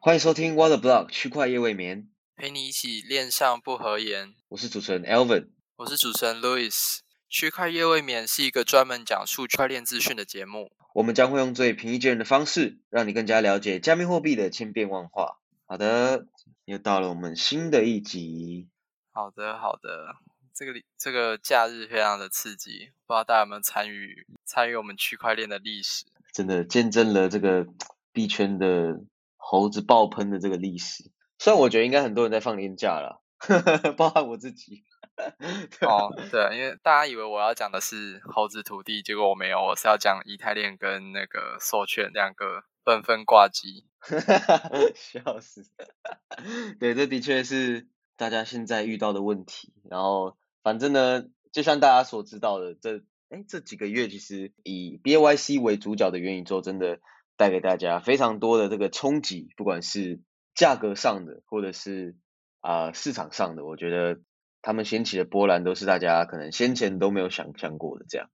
欢迎收听 Water Block 区块夜未眠，陪你一起恋上不合言。我是主持人 Elvin，我是主持人 Louis。区块夜未眠是一个专门讲述区块链资讯的节目。我们将会用最平易近人的方式，让你更加了解加密货币的千变万化。好的，又到了我们新的一集。好的，好的。这个这个假日非常的刺激，不知道大家有没有参与参与我们区块链的历史？真的见证了这个币圈的猴子爆喷的这个历史。虽然我觉得应该很多人在放年假了，包含我自己。哦，对，因为大家以为我要讲的是猴子土地，结果我没有，我是要讲以太链跟那个授权两个纷纷挂机。笑死！对，这的确是大家现在遇到的问题。然后，反正呢，就像大家所知道的，这哎这几个月，其实以 B A Y C 为主角的元宇宙，真的带给大家非常多的这个冲击，不管是价格上的，或者是啊市场上的，我觉得。他们掀起的波澜都是大家可能先前都没有想象过的，这样。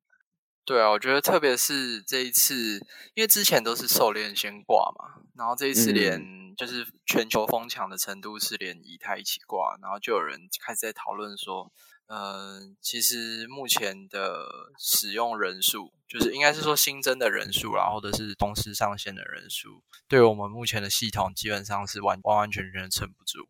对啊，我觉得特别是这一次，因为之前都是狩猎先挂嘛，然后这一次连就是全球疯抢的程度是连以太一起挂，然后就有人开始在讨论说，嗯，其实目前的使用人数，就是应该是说新增的人数啦，或者是同时上线的人数，对我们目前的系统基本上是完完完全全撑不住。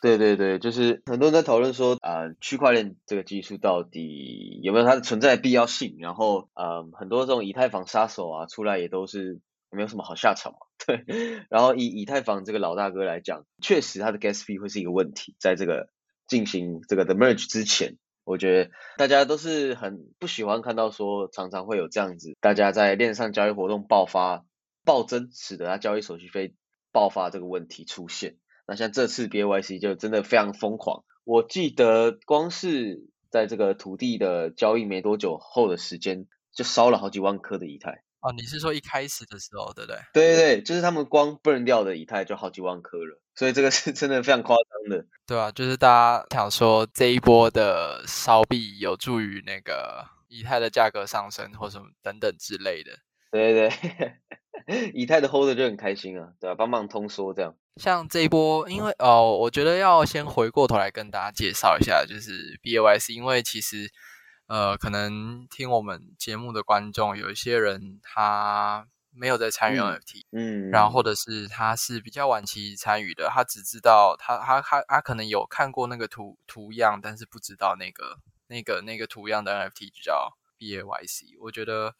对对对，就是很多人在讨论说，啊，区块链这个技术到底有没有它的存在必要性？然后，呃，很多这种以太坊杀手啊出来也都是没有什么好下场嘛。对，然后以以太坊这个老大哥来讲，确实它的 gas fee 会是一个问题，在这个进行这个的 merge 之前，我觉得大家都是很不喜欢看到说常常会有这样子，大家在链上交易活动爆发暴增，使得它交易手续费爆发这个问题出现。那像这次 B Y C 就真的非常疯狂，我记得光是在这个土地的交易没多久后的时间，就烧了好几万颗的以太。哦，你是说一开始的时候，对不对？对对对，就是他们光 burn 掉的以太就好几万颗了，所以这个是真的非常夸张的。对啊，就是大家想说这一波的烧币有助于那个以太的价格上升，或什么等等之类的。对对对。以太的 hold 就很开心啊，对吧？帮忙通缩这样。像这一波，因为哦，我觉得要先回过头来跟大家介绍一下，就是 B A Y C，因为其实呃，可能听我们节目的观众有一些人他没有在参与 N F T，嗯，然后或者是他是比较晚期参与的，他只知道他他他他可能有看过那个图图样，但是不知道那个那个那个图样的 N F T 就叫 B A Y C。我觉得。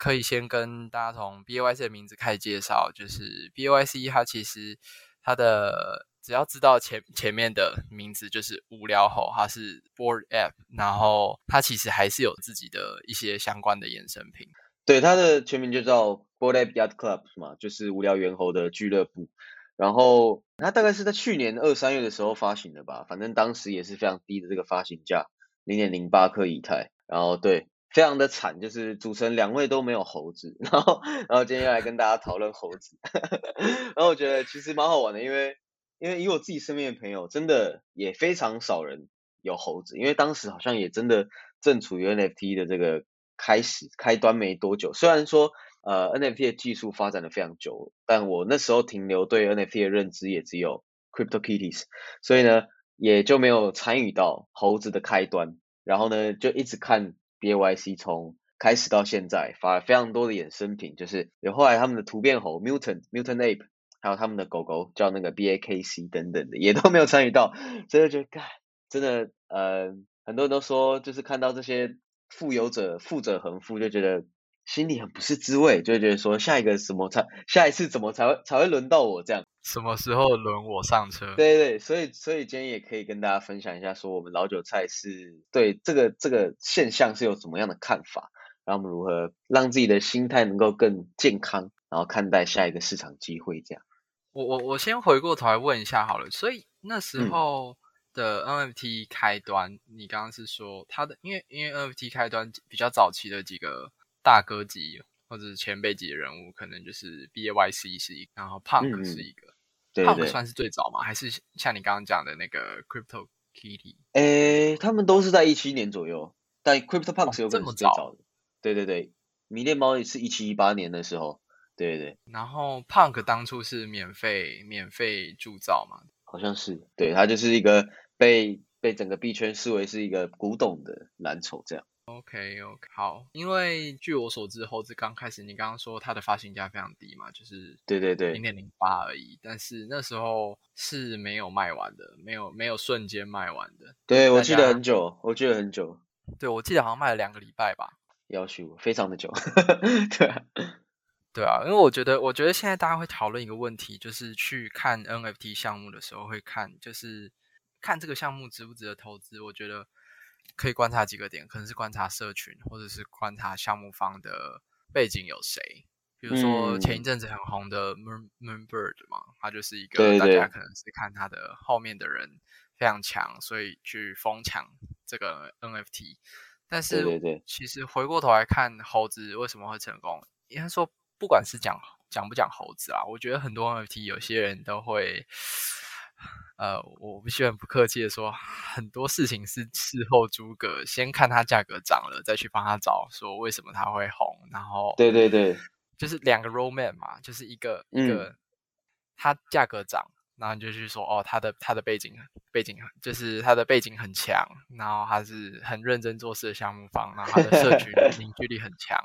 可以先跟大家从 B A Y C 的名字开始介绍，就是 B A Y C，它其实它的只要知道前前面的名字就是无聊猴，它是 Board App，然后它其实还是有自己的一些相关的衍生品。对，它的全名就叫 Board App Yacht Club 嘛，就是无聊猿猴的俱乐部。然后它大概是在去年二三月的时候发行的吧，反正当时也是非常低的这个发行价，零点零八克以太。然后对。非常的惨，就是主持人两位都没有猴子，然后然后今天要来跟大家讨论猴子，然后我觉得其实蛮好玩的，因为因为以我自己身边的朋友，真的也非常少人有猴子，因为当时好像也真的正处于 NFT 的这个开始开端没多久，虽然说呃 NFT 的技术发展的非常久，但我那时候停留对 NFT 的认知也只有 Crypto Kitties，所以呢也就没有参与到猴子的开端，然后呢就一直看。BYC 从开始到现在发了非常多的衍生品，就是有后来他们的突变猴 Mutant Mutant Ape，还有他们的狗狗叫那个 B A K C 等等的，也都没有参与到，所以就觉得，真的，呃，很多人都说，就是看到这些富有者富者恒富，就觉得。心里很不是滋味，就觉得说下一个什么才下一次怎么才会才会轮到我这样？什么时候轮我上车？对对，所以所以今天也可以跟大家分享一下，说我们老韭菜是对这个这个现象是有怎么样的看法，然后我们如何让自己的心态能够更健康，然后看待下一个市场机会这样。我我我先回过头来问一下好了，所以那时候的 NFT 开端，你刚刚是说它的，因为因为 NFT 开端比较早期的几个。大哥级或者是前辈级的人物，可能就是 B A Y C 是一个，然后 Punk 是一个，Punk 算是最早吗？还是像你刚刚讲的那个 Crypto Kitty？诶，他们都是在一七年左右，但 Crypto Punk 是有可能最早的。对对对，迷恋猫也是一七一八年的时候，对对，然后 Punk 当初是免费免费铸造嘛，好像是，对它就是一个被被整个币圈视为是一个古董的蓝筹这样。OK OK，好，因为据我所知，猴子刚开始你刚刚说它的发行价非常低嘛，就是对对对零点零八而已，但是那时候是没有卖完的，没有没有瞬间卖完的。对，我记得很久，我记得很久，对，我记得好像卖了两个礼拜吧。要求非常的久，对啊，对啊，因为我觉得，我觉得现在大家会讨论一个问题，就是去看 NFT 项目的时候会看，就是看这个项目值不值得投资。我觉得可以观察几个点，可能是观察社群，或者是观察项目方的背景有谁。比如说前一嗯阵子很红的 Moon Moonbird 嘛，他就是一个大家可能是看他的后面的人非常强，所以去疯抢这个 NFT。但是其实回过头来看，猴子为什么会成功？应该说，不管是讲讲不讲猴子啊，我觉得很多 NFT 有些人都会，呃，我不喜欢不客气的说，很多事情是事后诸葛，先看它价格涨了，再去帮他找说为什么它会红，然后对对对，就是两个 roadmap 嘛，就是一个一嗯。个它价格涨，然后你就去说哦，他的他的背景背景很就是他的背景很强，然后他是很认真做事的项目方，然后他的社群 凝聚力很强。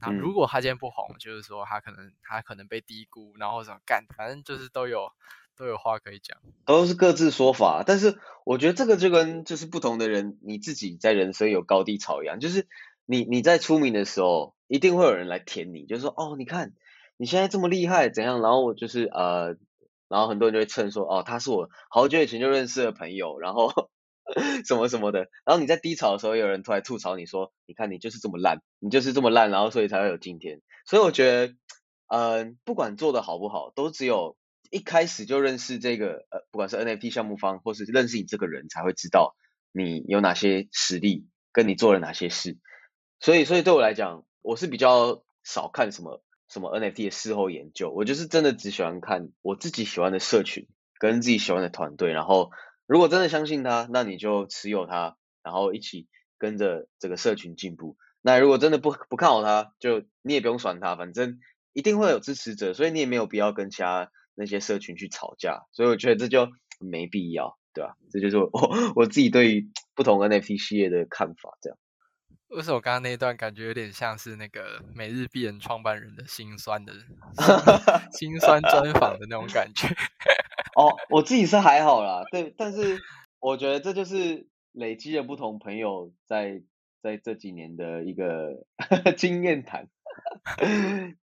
那如嗯果他今天不红，就是说他可能他可能被低估，然后什么干，反正就是都有都有话可以讲。都是各自说法，但是我觉得这个就跟就是不同的人，你自己在人生有高低潮一样，就是你你在出名的时候，一定会有人来舔你，就是说哦，你看你现在这么厉害，怎样？然后我就是呃，然后很多人就会蹭说哦，他是我好久以前就认识的朋友，然后 什么什么的，然后你在低潮的时候，有人突然吐槽你说，你看你就是这么烂，你就是这么烂，然后所以才会有今天。所以我觉得，呃，不管做的好不好，都只有一开始就认识这个呃，不管是 NFT 项目方，或是认识你这个人，才会知道你有哪些实力，跟你做了哪些事。所以，所以对我来讲，我是比较少看什么什么 NFT 的事后研究，我就是真的只喜欢看我自己喜欢的社群，跟自己喜欢的团队，然后如果真的相信他，那你就持有它，然后一起跟着这个社群进步。那如果真的不不看好他，就你也不用酸他，反正一定会有支持者，所以你也没有必要跟其他那些社群去吵架。所以我觉得这就没必要，对吧、这就是我 我自己对于不同 NFT 系列的看法，这样。为什么刚刚那一段感觉有点像是那个每日必人创办人的心酸的 心酸专访的那种感觉？哦，我自己是还好啦，对，但是我觉得这就是累积了不同朋友在在这几年的一个 经验谈，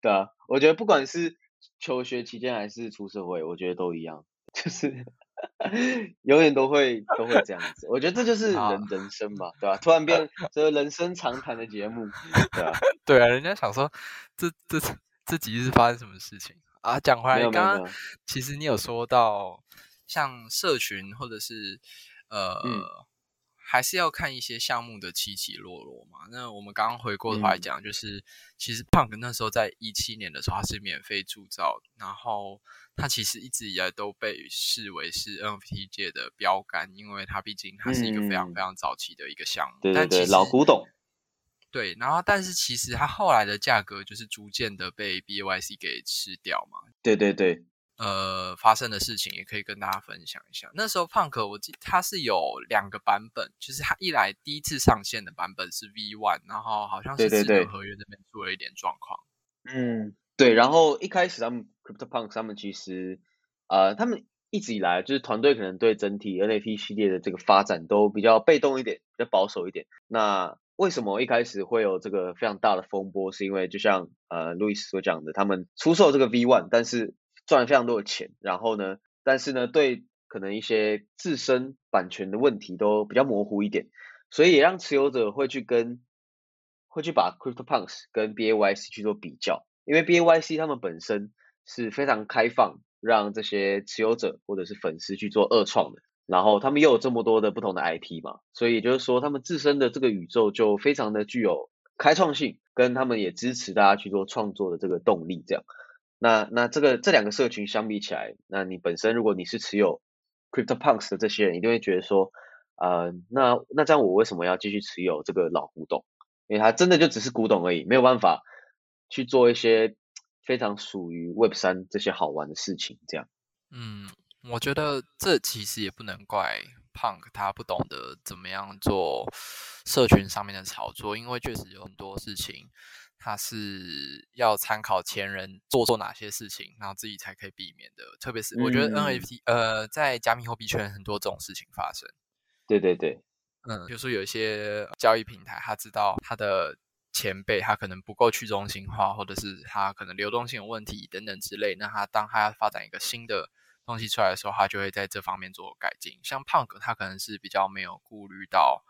对啊，我觉得不管是求学期间还是出社会，我觉得都一样，就是永远都会都会这样子。我觉得这就是人人生嘛，对吧、突然变这个人生长谈的节目，对吧、对啊，人家想说这这这集是发生什么事情啊？讲回来，刚刚其实你有说到像社群或者是呃。嗯还是要看一些项目的起起落落嘛。那我们刚刚回过头来嗯讲，就是、其实 Punk 那时候在一七年的时候，他是免费铸造，然后它其实一直以来都被视为是 NFT 界的标杆，因为它毕竟它是一个非常嗯非常早期的一个项目。对对老古董，对，然后但是其实它后来的价格就是逐渐的被 BYC 给吃掉嘛。对对对，呃，发生的事情也可以跟大家分享一下。那时候 Punk 我记它是有两个版本，就是它一来第一次上线的版本是 V One，然后好像是智对对对能合约那边出了一点状况。嗯，对，然后一开始他们 CryptoPunks 他们其实呃，他们一直以来就是团队可能对整体 NFT 系列的这个发展都比较被动一点，比较保守一点。那为什么一开始会有这个非常大的风波？是因为就像呃路易斯所讲的，他们出售这个 V One，但是赚了非常多的钱，然后呢，但是呢，对可能一些自身版权的问题都比较模糊一点，所以也让持有者会去跟会去把 CryptoPunks 跟 BAYC 去做比较，因为 BAYC 他们本身是非常开放，让这些持有者或者是粉丝去做二创的，然后他们又有这么多的不同的 IP 嘛，所以也就是说他们自身的这个宇宙就非常的具有开创性，跟他们也支持大家去做创作的这个动力，这样。那那这个这两个社群相比起来，那你本身如果你是持有 CryptoPunks 的这些人，一定会觉得说，呃，那那这样我为什么要继续持有这个老古董？因为它真的就只是古董而已，没有办法去做一些非常属于 Web 三这些好玩的事情，这样。嗯，我觉得这其实也不能怪 Punk 他不懂得怎么样做社群上面的炒作，因为确实有很多事情他是要参考前人做做哪些事情，然后自己才可以避免的。特别是我觉得 NFT 呃，在加密货币圈很多这种事情发生。对对对，嗯，比如说有一些交易平台，他知道他的。前辈他可能不够去中心化，或者是他可能流动性有问题等等之类。那他当他要发展一个新的东西出来的时候，他就会在这方面做改进。像胖哥他可能是比较没有顾虑到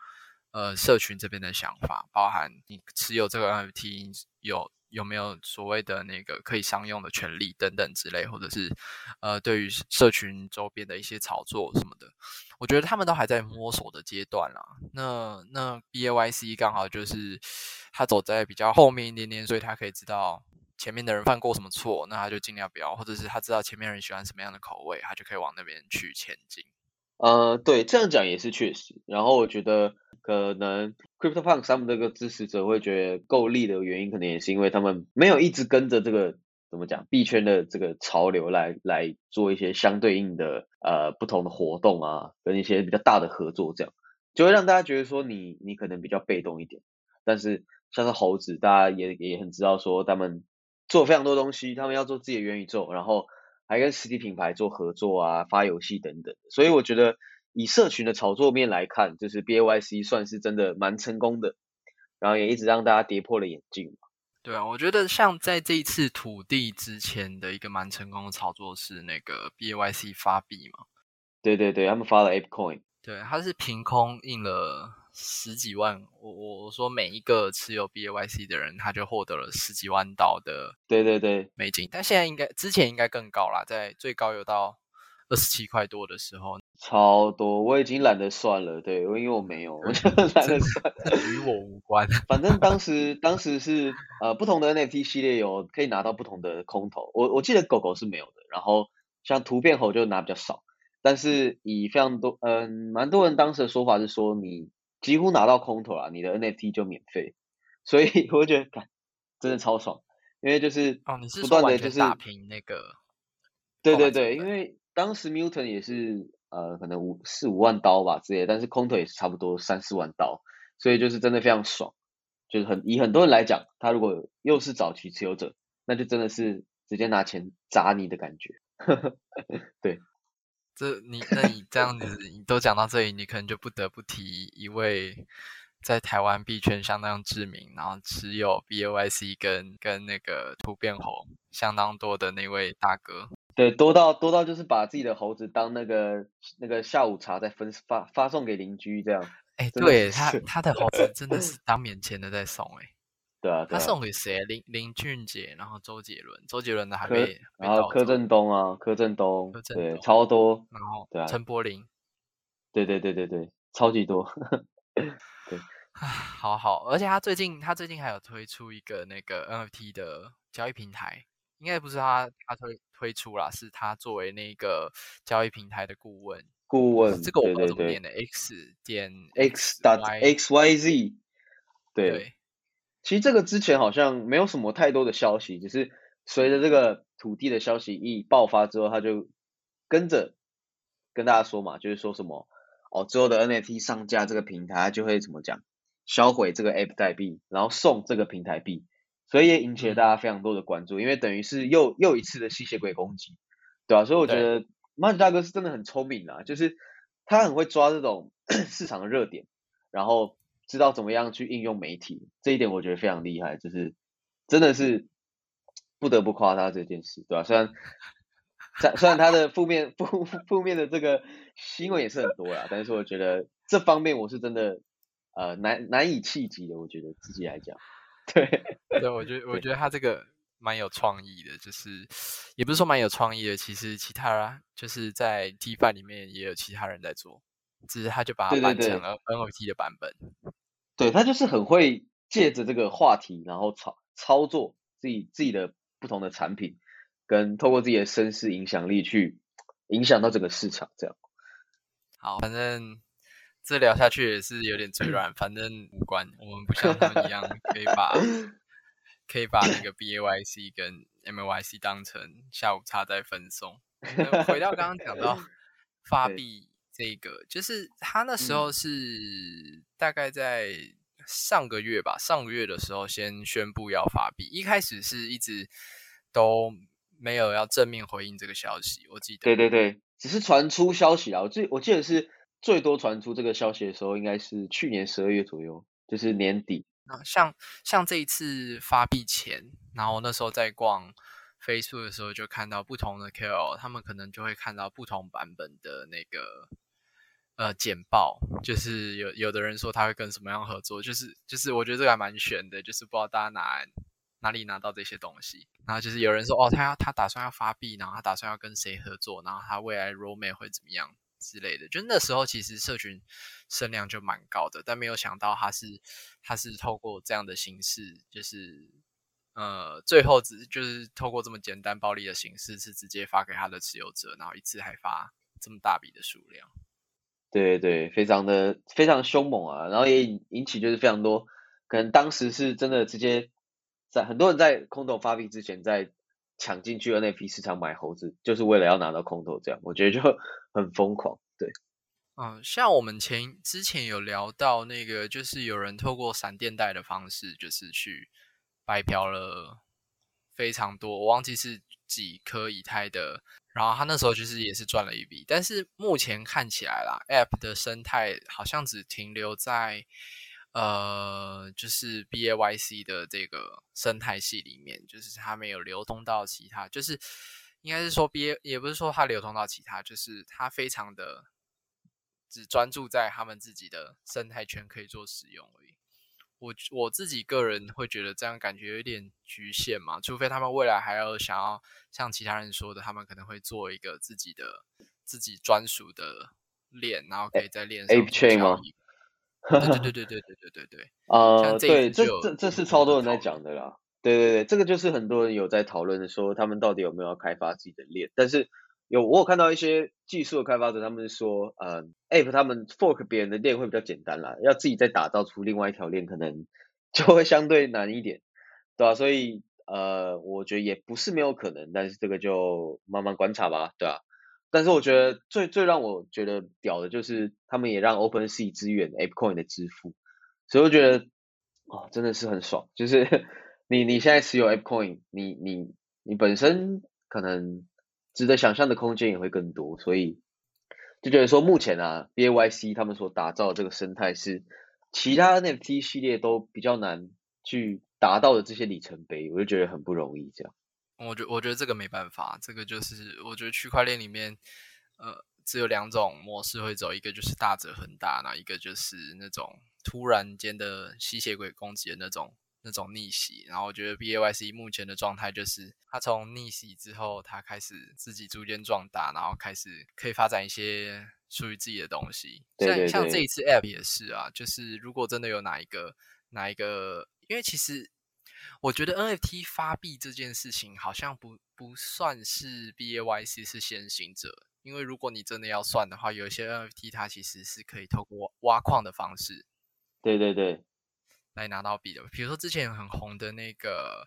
呃社群这边的想法，包含你持有这个 NFT 有有没有所谓的那个可以商用的权利等等之类，或者是呃对于社群周边的一些炒作什么的。我觉得他们都还在摸索的阶段啦。那那 B A Y C 刚好就是他走在比较后面一点点，所以他可以知道前面的人犯过什么错，那他就尽量不要，或者是他知道前面人喜欢什么样的口味，他就可以往那边去前进。呃，对，这样讲也是确实。然后我觉得可能 Crypto Punk 他们这个支持者会觉得够力的原因，可能也是因为他们没有一直跟着这个。怎么讲币圈的这个潮流来来做一些相对应的呃不同的活动啊，跟一些比较大的合作，这样就会让大家觉得说你你可能比较被动一点。但是像是猴子，大家也也很知道说他们做非常多东西，他们要做自己的元宇宙，然后还跟实体品牌做合作啊，发游戏等等。所以我觉得以社群的炒作面来看，就是 B A Y C 算是真的蛮成功的，然后也一直让大家跌破了眼镜。对啊，我觉得像在这一次土地之前的一个蛮成功的炒作是那个 B A Y C 发币嘛。对对对，他们发了 Ape Coin。对，它是凭空印了十几万。我我我说每一个持有 B A Y C 的人，他就获得了十几万刀的。对对对，美金。但现在应该之前应该更高啦，在最高有到。二十七块多的时候，超多，我已经懒得算了。对，因为我没有，我就懒得算，与我无关。反正当时，当时是呃不同的 NFT 系列有可以拿到不同的空投。我我记得狗狗是没有的，然后像图片猴就拿比较少。但是以非常多，嗯，蛮多人当时的说法是说，你几乎拿到空投了，你的 NFT 就免费。所以 我觉得，真的超爽，因为就是哦，你是不断的就是打平那个，对对对，因为。当时 Milton 也是呃可能五四五万刀吧之类，但是空投也是差不多三四万刀，所以就是真的非常爽，就是很以很多人来讲，他如果又是早期持有者，那就真的是直接拿钱砸你的感觉。对，这你那你这样子你都讲到这里，你可能就不得不提一位在台湾币圈相当知名，然后持有 BOIC 跟跟那个突变猴相当多的那位大哥。对，多到多到就是把自己的猴子当那个那个下午茶在分发发送给邻居这样。哎，对他他的猴子真的 是当免钱的在送哎。对啊，他送给谁？林林俊杰，然后周杰伦，周杰伦的还没然后柯震东啊，柯震东，对，超多。然后对啊，陈柏霖。对对对对对，超级多。对，好好，而且他最近他最近还有推出一个那个 NFT 的交易平台。应该不是他他推推出啦，是他作为那个交易平台的顾问。顾问，这个我不知道怎么念的，X 点 X 打 X Y Z。对，其实这个之前好像没有什么太多的消息，只是随着这个土地的消息一爆发之后，他就跟着跟大家说嘛，就是说什么哦，之后的 NFT 上架这个平台就会怎么讲，销毁这个 App 代币，然后送这个平台币。所以也引起了大家非常多的关注，因为等于是又又一次的吸血鬼攻击，对吧？所以我觉得马吉大哥是真的很聪明啊，就是他很会抓这种 市场的热点，然后知道怎么样去应用媒体，这一点我觉得非常厉害，就是真的是不得不夸他这件事，对吧？虽然虽虽然他的负面负负面的这个新闻也是很多啦，但是我觉得这方面我是真的呃难难以企及的，我觉得自己来讲。对，对我觉得我觉得他这个蛮有创意的，就是也不是说蛮有创意的，其实其他就是在 T 版里面也有其他人在做，只是他就把它办成了 NFT 的版本。对他就是很会借着这个话题，然后操操作自己自己的不同的产品，跟透过自己的身世影响力去影响到整个市场，这样。好，反正。这聊下去也是有点嘴软，反正无关。我们不像他们一样 可以把可以把那个 BAYC 跟 MYC 当成下午茶在分送。回到刚刚讲到 发币这个，就是他那时候是大概在上个月吧，上个月的时候先宣布要发币，一开始是一直都没有要正面回应这个消息，我记得。对对对，只是传出消息啊，我记我记得是最多传出这个消息的时候，应该是去年十二月左右，就是年底。那像像这一次发币前，然后那时候在逛 Facebook 的时候，就看到不同的 KOL，他们可能就会看到不同版本的那个呃简报，就是有有的人说他会跟什么样合作，就是就是我觉得这个还蛮悬的，就是不知道大家哪哪里拿到这些东西。然后就是有人说哦，他要他打算要发币，然后他打算要跟谁合作，然后他未来 roadmap 会怎么样。之类的，就那时候其实社群声量就蛮高的，但没有想到他是他是透过这样的形式，就是呃最后只就是透过这么简单暴力的形式，是直接发给他的持有者，然后一次还发这么大笔的数量。对对，非常的非常凶猛啊，然后也引起就是非常多，可能当时是真的直接在很多人在空头发币之前在。抢进去 NFT 市场买猴子，就是为了要拿到空投，这样我觉得就很疯狂。对，嗯，像我们前之前有聊到那个，就是有人透过闪电贷的方式，就是去白嫖了非常多，我忘记是几颗以太的，然后他那时候就是也是赚了一笔，但是目前看起来啦，App 的生态好像只停留在。呃，就是 B A Y C 的这个生态系里面，就是它没有流通到其他，就是应该是说 B A 也不是说它流通到其他，就是它非常的只专注在他们自己的生态圈可以做使用而已。我我自己个人会觉得这样感觉有点局限嘛，除非他们未来还要想要像其他人说的，他们可能会做一个自己的自己专属的链，然后可以在链上交易。对对对对对对对对，呃，对，这这这是超多人在讲的啦。对对对，这个就是很多人有在讨论的，说他们到底有没有要开发自己的链。但是有我有看到一些技术的开发者，他们说，呃，App 他们 fork 别人的链会比较简单啦，要自己再打造出另外一条链，可能就会相对难一点，对吧？所以呃，我觉得也不是没有可能，但是这个就慢慢观察吧，对吧？但是我觉得最最让我觉得屌的就是他们也让 OpenSea 支援 App Coin 的支付，所以我觉得哦真的是很爽，就是 你你现在持有 App Coin，你你你本身可能值得想象的空间也会更多，所以就觉得说目前啊 BAYC 他们所打造的这个生态是其他 NFT 系列都比较难去达到的这些里程碑，我就觉得很不容易这样。我觉我觉得这个没办法，这个就是我觉得区块链里面，呃，只有两种模式会走，一个就是大者恒大，那一个就是那种突然间的吸血鬼攻击的那种那种逆袭。然后我觉得 B A Y C 目前的状态就是，他从逆袭之后，他开始自己逐渐壮大，然后开始可以发展一些属于自己的东西。像像这一次 App 也是啊，就是如果真的有哪一个哪一个，因为其实。我觉得 NFT 发币这件事情好像不不算是 BAYC 是先行者，因为如果你真的要算的话，有一些 NFT 它其实是可以透过挖矿的方式，对对对，来拿到币的。比如说之前很红的那个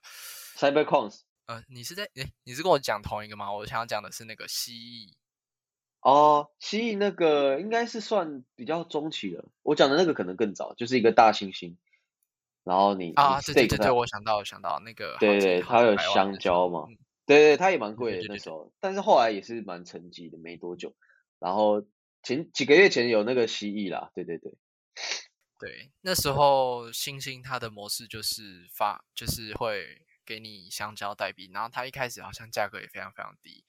CyberCoins，呃，你是在诶，你是跟我讲同一个吗？我想要讲的是那个蜥蜴。哦，蜥蜴那个应该是算比较中期的，我讲的那个可能更早，就是一个大猩猩。然后你啊，对对对对，我想到我想到那个，对对，它有香蕉嘛，对对，它也蛮贵的那时候，但是后来也是蛮沉寂的，没多久。然后前几个月前有那个蜥蜴啦，对对对，对，那时候星星它的模式就是发，就是会给你香蕉代币，然后它一开始好像价格也非常非常低，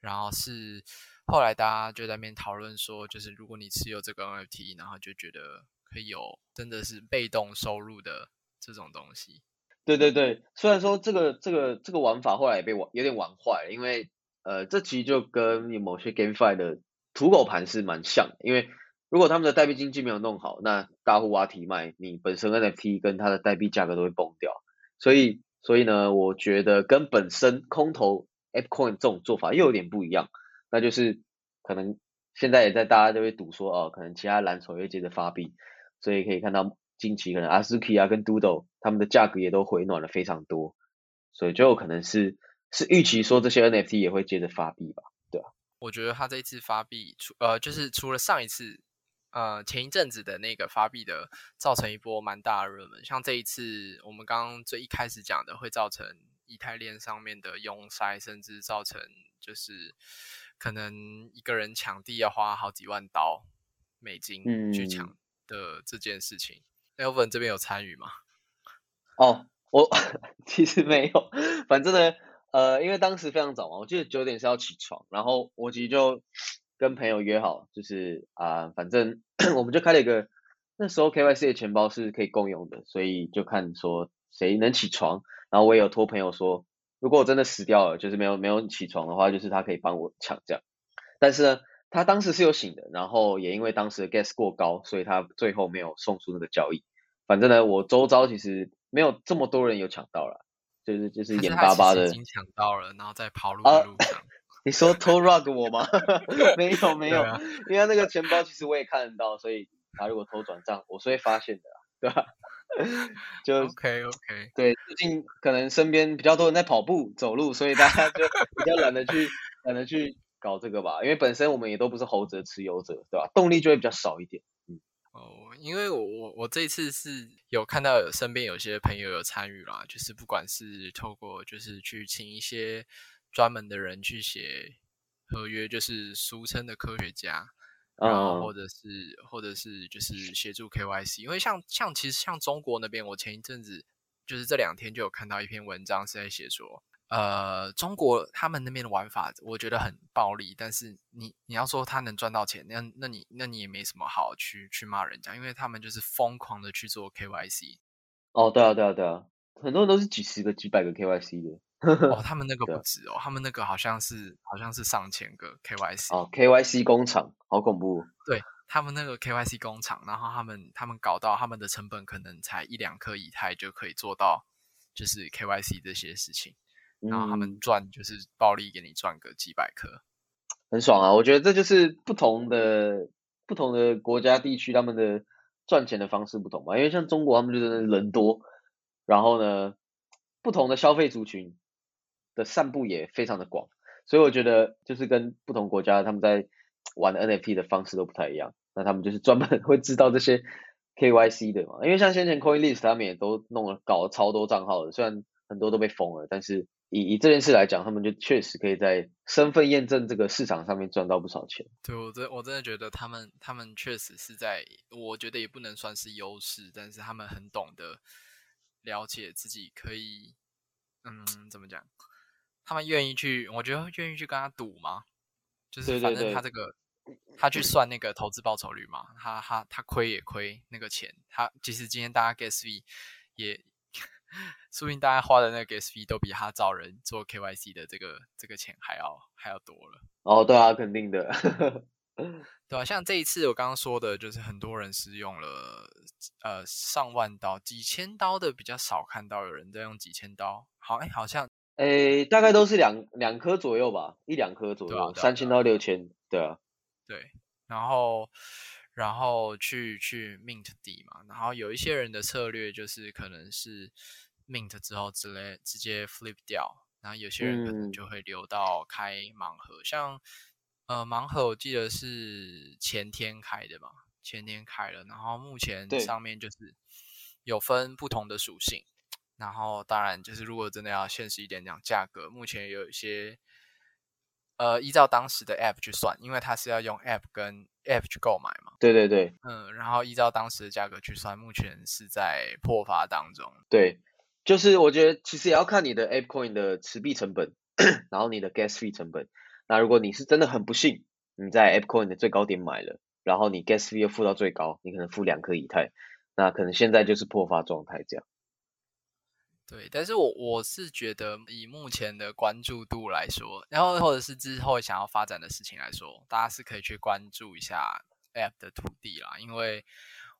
然后是后来大家就在那边讨论说，就是如果你持有这个 NFT，然后就觉得可以有真的是被动收入的。这种东西，对对对，虽然说这个这个这个玩法后来也被玩有点玩坏了，因为呃，这其实就跟某些 GameFi 的土狗盘是蛮像的，因为如果他们的代币经济没有弄好，那大户挖提卖，你本身 NFT 跟它的代币价格都会崩掉，所以所以呢，我觉得跟本身空投 Apcoin 这种做法又有点不一样，那就是可能现在也在大家都会赌说哦，可能其他蓝筹会接着发币，所以可以看到。近期可能 Azuki 啊跟 Doodle 他们的价格也都回暖了非常多，所以就有可能是是预期说这些 NFT 也会接着发币吧，对吧？我觉得他这一次发币，除呃就是除了上一次，呃前一阵子的那个发币的造成一波蛮大的热门，像这一次我们刚刚最一开始讲的会造成以太链上面的拥塞，甚至造成就是可能一个人抢地要花好几万刀美金去抢的这件事情，Elvin 这边有参与吗？哦，我 其实没有，反正呢，呃，因为当时非常早嘛，我记得九点是要起床，然后我其实就跟朋友约好，就是啊，反正 我们就开了一个，那时候 KYC 的钱包是可以共用的，所以就看说谁能起床，然后我也有托朋友说，如果我真的死掉了，就是没有没有起床的话，就是他可以帮我抢这样，但是呢，他当时是有醒的，然后也因为当时的 gas 过高，所以他最后没有送出那个交易，反正呢，我周遭其实。没有这么多人有抢到了，就是就是眼巴巴的已经抢到了，然后再跑路的路上。你说偷 rug 我吗？没有没有，因为那个钱包其实我也看得到，所以他如果偷转账，我是会发现的，对吧？就 OK OK，对，最近可能身边比较多人在跑步走路，所以大家就比较懒得去懒得去搞这个吧，因为本身我们也都不是猴子的持有者，对吧？动力就会比较少一点。哦，因为我我我这次是有看到有身边有些朋友有参与啦，就是不管是透过就是去请一些专门的人去写合约，就是俗称的科学家，然后或者是或者是就是协助 KYC，因为像像其实像中国那边，我前一阵子就是这两天就有看到一篇文章是在写说。呃，中国他们那边的玩法，我觉得很暴力。但是你你要说他能赚到钱，那那你那你也没什么好去去骂人家，因为他们就是疯狂的去做 KYC。哦，对啊，对啊，对啊，很多人都是几十个、几百个 KYC 的。哦，他们那个不止哦，他们那个好像是好像是上千个 KYC。哦，KYC 工厂，好恐怖。对他们那个 KYC 工厂，然后他们他们搞到他们的成本可能才一两颗以太就可以做到，就是 KYC 这些事情。然后他们赚就是暴利给你赚个几百颗，很爽啊！我觉得这就是不同的不同的国家地区他们的赚钱的方式不同嘛。因为像中国他们就是人多，然后呢，不同的消费族群的散布也非常的广，所以我觉得就是跟不同国家他们在玩 NFT 的方式都不太一样。那他们就是专门 会知道这些 KYC 的嘛。因为像先前 CoinList 他们也都弄了搞了超多账号的，虽然很多都被封了，但是。以以这件事来讲，他们就确实可以在身份验证这个市场上面赚到不少钱。对我真我真的觉得他们他们确实是在，我觉得也不能算是优势，但是他们很懂得了解自己可以，嗯，怎么讲？他们愿意去，我觉得愿意去跟他赌吗？就是反正他这个他去算那个投资报酬率嘛，他他他亏也亏那个钱，他其实今天大家 gas fee 也。说不定大家花的那个 gas fee 都比他找人做 KYC 的这个这个钱还要还要多了。哦，对啊，肯定的，对啊，像这一次我刚刚说的，就是很多人是用了呃上万刀、几千刀的比较少看到有人在用几千刀。好，哎，好像哎，大概都是两两颗左右吧，一两颗左右，三千到六千，对啊，对，然后。然后去去 mint 底嘛，然后有一些人的策略就是可能是 mint 之后直接直接 flip 掉，然后有些人可能就会留到开盲盒，像呃盲盒我记得是前天开的嘛，前天开了，然后目前上面就是有分不同的属性，然后当然就是如果真的要现实一点讲价格，目前有一些。呃，依照当时的 App 去算，因为它是要用 App 跟 App 去购买嘛。对对对。嗯，然后依照当时的价格去算，目前是在破发当中。对，就是我觉得其实也要看你的 App Coin 的持币成本，然后你的 Gas Fee 成本。那如果你是真的很不幸，你在 App Coin 的最高点买了，然后你 Gas Fee 又付到最高，你可能付两颗以太，那可能现在就是破发状态这样。对，但是我我是觉得以目前的关注度来说，然后或者是之后想要发展的事情来说，大家是可以去关注一下 App 的土地啦。因为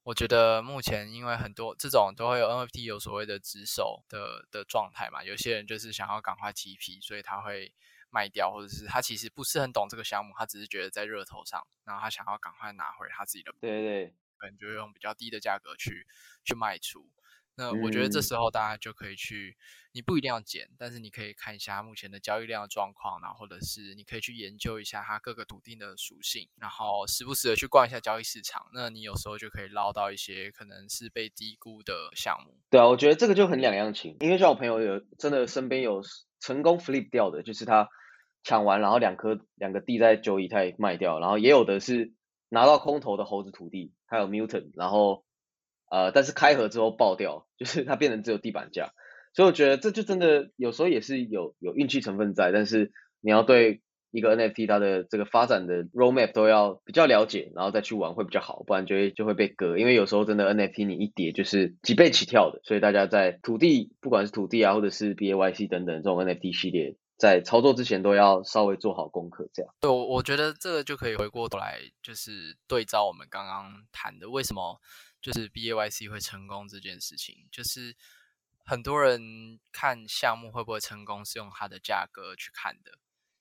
我觉得目前因为很多这种都会有 NFT 有所谓的值守的的状态嘛，有些人就是想要赶快 TP，，所以他会卖掉，或者是他其实不是很懂这个项目，他只是觉得在热头上，然后他想要赶快拿回他自己的，对对，可能就用比较低的价格去去卖出。那我觉得这嗯时候大家就可以去，你不一定要减，但是你可以看一下目前的交易量的状况，然后或者是你可以去研究一下它各个土地的属性，然后时不时的去逛一下交易市场。那你有时候就可以捞到一些可能是被低估的项目。对啊，我觉得这个就很两样情，因为像我朋友有真的身边有成功 flip 掉的，就是他抢完，然后两颗两个地在九以太卖掉，然后也有的是拿到空头的猴子土地，还有 Mutant，然后呃，但是开盒之后爆掉，就是它变成只有地板价，所以我觉得这就真的有时候也是有有运气成分在，但是你要对一个 NFT 它的这个发展的 roadmap 都要比较了解，然后再去玩会比较好，不然就会就会被割。因为有时候真的 NFT 你一跌就是几倍起跳的，所以大家在土地不管是土地啊，或者是 BAYC 等等这种 NFT 系列，在操作之前都要稍微做好功课，这样。对，我我觉得这个就可以回过头来，就是对照我们刚刚谈的，为什么就是 BAYC 会成功这件事情，就是很多人看项目会不会成功是用它的价格去看的。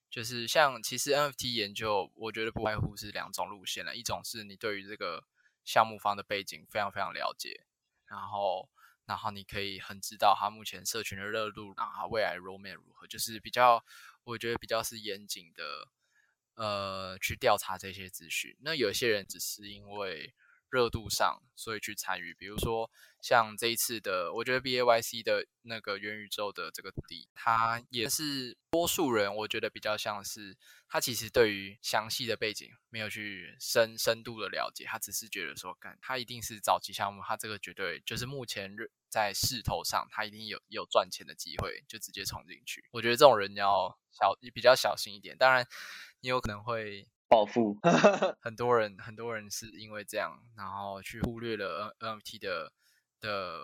就是像其实 NFT 研究，我觉得不外乎是两种路线了，一种是你对于这个项目方的背景非常非常了解，然后然后你可以很知道它目前社群的热度，然后未来 roadmap 如何，就是比较我觉得比较是严谨的，呃，去调查这些资讯。那有些人只是因为热度上，所以去参与，比如说像这一次的，我觉得 BAYC 的那个元宇宙的这个土地，它也是多数人，我觉得比较像是他其实对于详细的背景没有去深深度的了解，他只是觉得说，干，他一定是早期项目，他这个绝对就是目前在势头上，他一定有有赚钱的机会，就直接冲进去。我觉得这种人要小比较小心一点，当然你有可能会。暴富，很多人很多人是因为这样，然后去忽略了 NFT 的的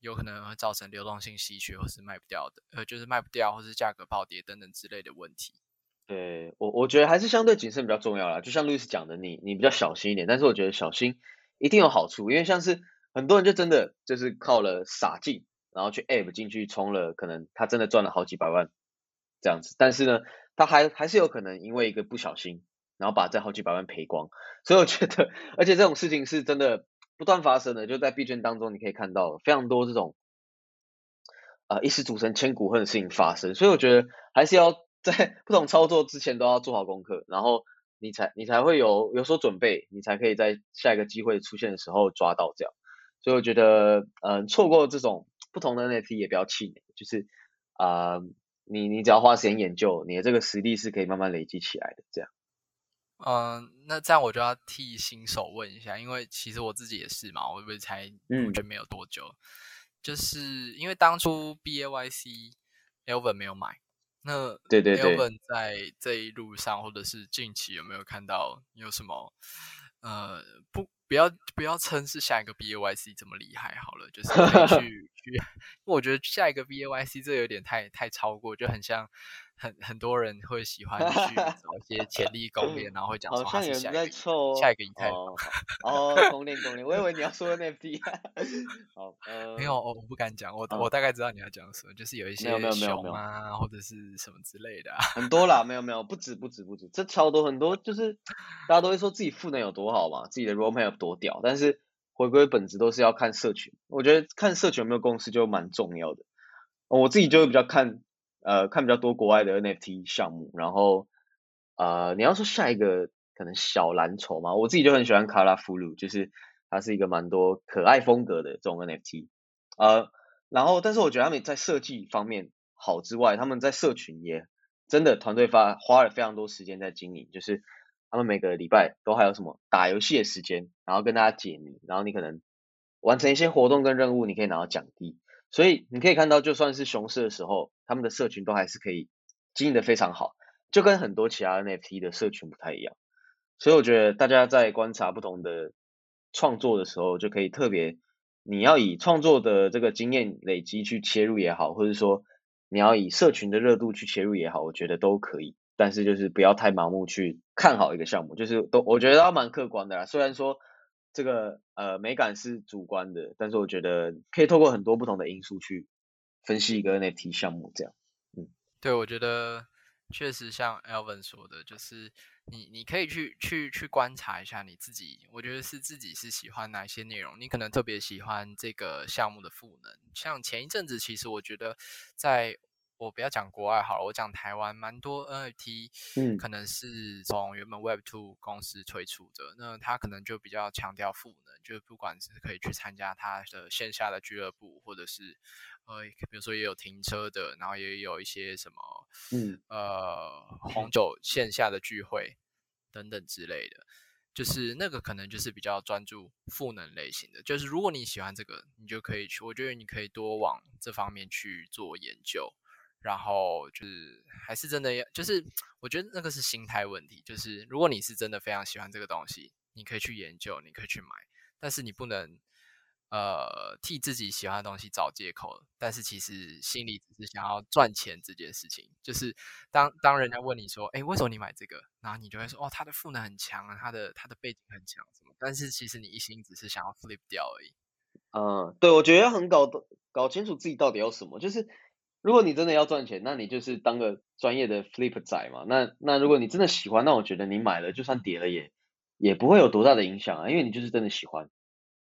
有可能会造成流动性稀缺，或是卖不掉的，呃，就是卖不掉，或是价格暴跌等等之类的问题。对我我觉得还是相对谨慎比较重要啦。就像路易斯讲的，你你比较小心一点，但是我觉得小心一定有好处，因为像是很多人就真的就是靠了傻劲，然后去 App 进去充了，可能他真的赚了好几百万这样子，但是呢，他还还是有可能因为一个不小心。然后把这好几百万赔光，所以我觉得，而且这种事情是真的不断发生的，就在币圈当中，你可以看到非常多这种，呃，一时组成千古恨的事情发生，所以我觉得还是要在不同操作之前都要做好功课，然后你才你才会有有所准备，你才可以在下一个机会出现的时候抓到这样，所以我觉得，嗯、错过这种不同的 NFT 也不要气馁，就是啊、你你只要花时间研究，你的这个实力是可以慢慢累积起来的，这样。嗯，那这样我就要替新手问一下，因为其实我自己也是嘛，我不是才入圈没有多久，就是因为当初 BAYC Elvin 没有买，那对对对 Elvin 在这一路上或者是近期有没有看到有什么呃不不要不要称是下一个 BAYC 这么厉害好了，就是可以去 去，我觉得下一个 BAYC 这有点太太超过，就很像。很很多人会喜欢 去找一些潜力攻略，然后会讲说好像有人在凑下一个以太哦，哦，攻略攻略，我以为你要说 NFT，好，呃，没有，我不敢讲，我我大概知道你要讲什么，就是有一些熊啊，或者是什么之类的，很多啦，没有没有，不止不止不止，这超多很多，就是大家都会说自己赋能有多好嘛，自己的 roadmap 有多屌，但是回归本质都是要看社群，我觉得看社群有没有共识就蛮重要的，我自己就会比较看。呃，看比较多国外的 NFT 项目，然后呃，你要说下一个可能小蓝筹嘛，我自己就很喜欢卡拉夫鲁，就是它是一个蛮多可爱风格的这种 NFT，呃，然后但是我觉得他们在设计方面好之外，他们在社群也真的团队发花了非常多时间在经营，就是他们每个礼拜都还有什么打游戏的时间，然后跟大家解谜，然后你可能完成一些活动跟任务，你可以拿到奖励。所以你可以看到，就算是熊市的时候，他们的社群都还是可以经营的非常好，就跟很多其他 NFT 的社群不太一样。所以我觉得大家在观察不同的创作的时候，就可以特别，你要以创作的这个经验累积去切入也好，或者说你要以社群的热度去切入也好，我觉得都可以。但是就是不要太盲目去看好一个项目，就是都我觉得要蛮客观的啦。虽然说。这个呃美感是主观的，但是我觉得可以透过很多不同的因素去分析一个 NFT 项目，这样。嗯，对，我觉得确实像 Alvin 说的，就是你你可以去去去观察一下你自己，我觉得是自己是喜欢哪些内容，你可能特别喜欢这个项目的赋能。像前一阵子，其实我觉得在。我不要讲国外好了，我讲台湾，蛮多 NFT，嗯，可能是从原本 Web Two 公司推出的，那它可能就比较强调赋能，就是不管是可以去参加它的线下的俱乐部，或者是呃，比如说也有停车的，然后也有一些什么，嗯，呃，红酒线下的聚会等等之类的，就是那个可能就是比较专注赋能类型的，就是如果你喜欢这个，你就可以去，我觉得你可以多往这方面去做研究。然后就是还是真的要，就是我觉得那个是心态问题。就是如果你是真的非常喜欢这个东西，你可以去研究，你可以去买，但是你不能呃替自己喜欢的东西找借口。但是其实心里只是想要赚钱这件事情。就是当当人家问你说，哎，为什么你买这个？然后你就会说，哦，它的赋能很强啊，它的它的背景很强什么。但是其实你一心只是想要 flip 掉而已。嗯，对，我觉得很搞搞清楚自己到底要什么，就是。如果你真的要赚钱，那你就是当个专业的 flip 仔嘛。那那如果你真的喜欢，那我觉得你买了就算跌了也也不会有多大的影响啊，因为你就是真的喜欢。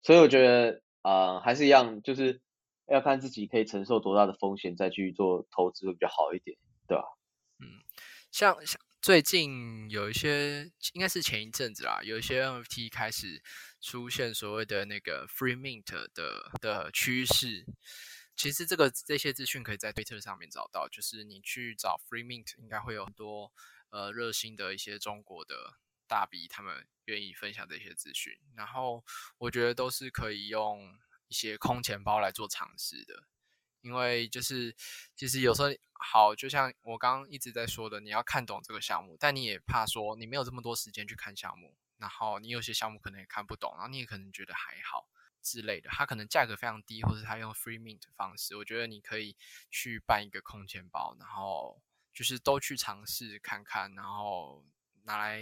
所以我觉得啊，还是一样，就是要看自己可以承受多大的风险再去做投资会比较好一点，对吧？嗯，像像最近有一些，应该是前一阵子啦，有一些 NFT 开始出现所谓的那个 free mint 的的趋势。其实这个这些资讯可以在推特上面找到，就是你去找 Free Mint，应该会有很多呃热心的一些中国的大 B，他们愿意分享这些资讯。然后我觉得都是可以用一些空钱包来做尝试的，因为就是其实有时候好，就像我刚刚一直在说的，你要看懂这个项目，但你也怕说你没有这么多时间去看项目，然后你有些项目可能也看不懂，然后你也可能觉得还好。之类的，它可能价格非常低，或者它用 free mint 的方式，我觉得你可以去办一个空钱包，然后就是都去尝试看看，然后拿来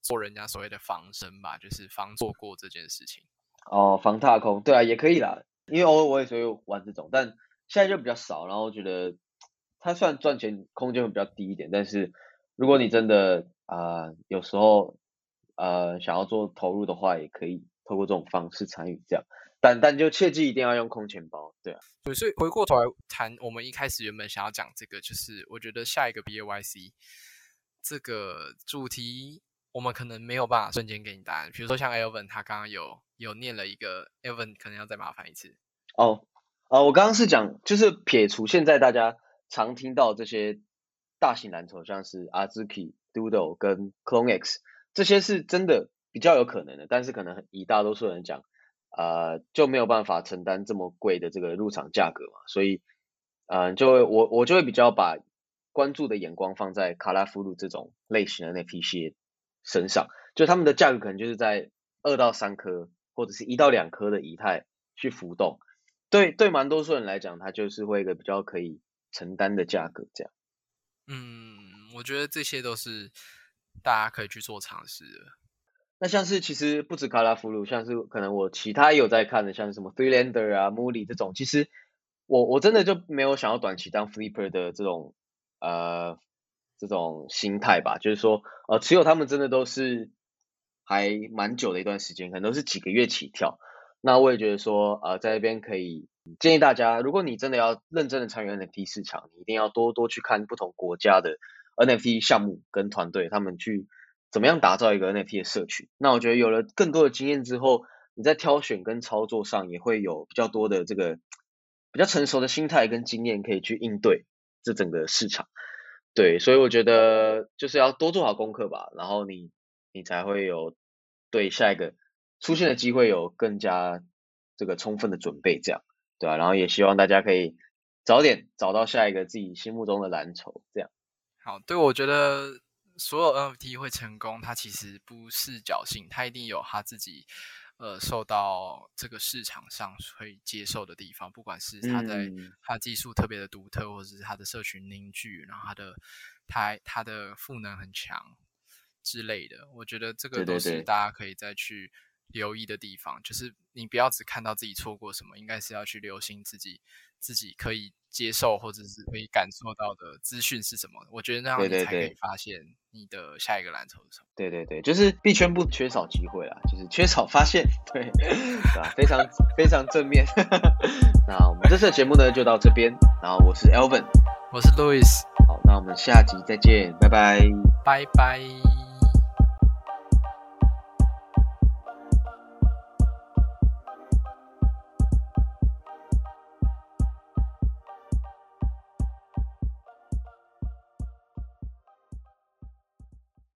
做人家所谓的防身吧，就是防做过这件事情。哦，防踏空，对啊，也可以啦，因为偶尔我也会玩这种，但现在就比较少，然后觉得它算赚钱空间会比较低一点，但是如果你真的啊有时候呃想要做投入的话，也可以。透过这种方式参与，这样，但但就切记一定要用空钱包，对啊。对，所以回过头来谈，我们一开始原本想要讲这个，就是我觉得下一个 B A Y C 这个主题，我们可能没有办法瞬间给你答案。比如说像 Elvin，他刚刚有有念了一个，Elvin 可能要再麻烦一次。哦，呃，我刚刚是讲，就是撇除现在大家常听到这些大型蓝筹，像是 Azuki、Doodle 跟 Clone X，这些是真的。比较有可能的，但是可能以大多数人讲，呃，就没有办法承担这么贵的这个入场价格嘛，所以，嗯，就会我我就会比较把关注的眼光放在卡拉夫鲁这种类型的那批蟹身上，就他们的价格可能就是在二到三颗或者是一到两颗的以太去浮动，对对，蛮多数人来讲，它就是会一个比较可以承担的价格这样。嗯，我觉得这些都是大家可以去做尝试的。那像是其实不止卡拉夫鲁，像是可能我其他有在看的，像是什么 Three Lander 啊、Moody 这种，其实我我真的就没有想要短期当 Flipper 的这种呃这种心态吧，就是说呃持有他们真的都是还蛮久的一段时间，可能都是几个月起跳。那我也觉得说呃在这边可以建议大家，如果你真的要认真的参与 NFT 市场，你一定要多多去看不同国家的 NFT 项目跟团队，他们去。怎么样打造一个 NFT 的社群？那我觉得有了更多的经验之后，你在挑选跟操作上也会有比较多的这个比较成熟的心态跟经验，可以去应对这整个市场。对，所以我觉得就是要多做好功课吧，然后你你才会有对下一个出现的机会有更加这个充分的准备，这样对吧？然后也希望大家可以早点找到下一个自己心目中的蓝筹，这样。好，对我觉得。所有 NFT 会成功，它其实不是侥幸，它一定有它自己呃受到这个市场上会接受的地方，不管是它在它技术特别的独特，或者是它的社群凝聚，然后它的它它的赋能很强之类的，我觉得这个都是大家可以再去留意的地方，就是你不要只看到自己错过什么，应该是要去留心自己自己可以接受或者是可以感受到的资讯是什么。我觉得那样你才可以发现你的下一个蓝筹是什么。对对对，就是币圈不缺少机会啦，就是缺少发现。对，对吧？非常非常正面。那我们这次的节目呢就到这边，然后我是 Elvin，我是 Louis，好，那我们下集再见，拜拜，拜拜。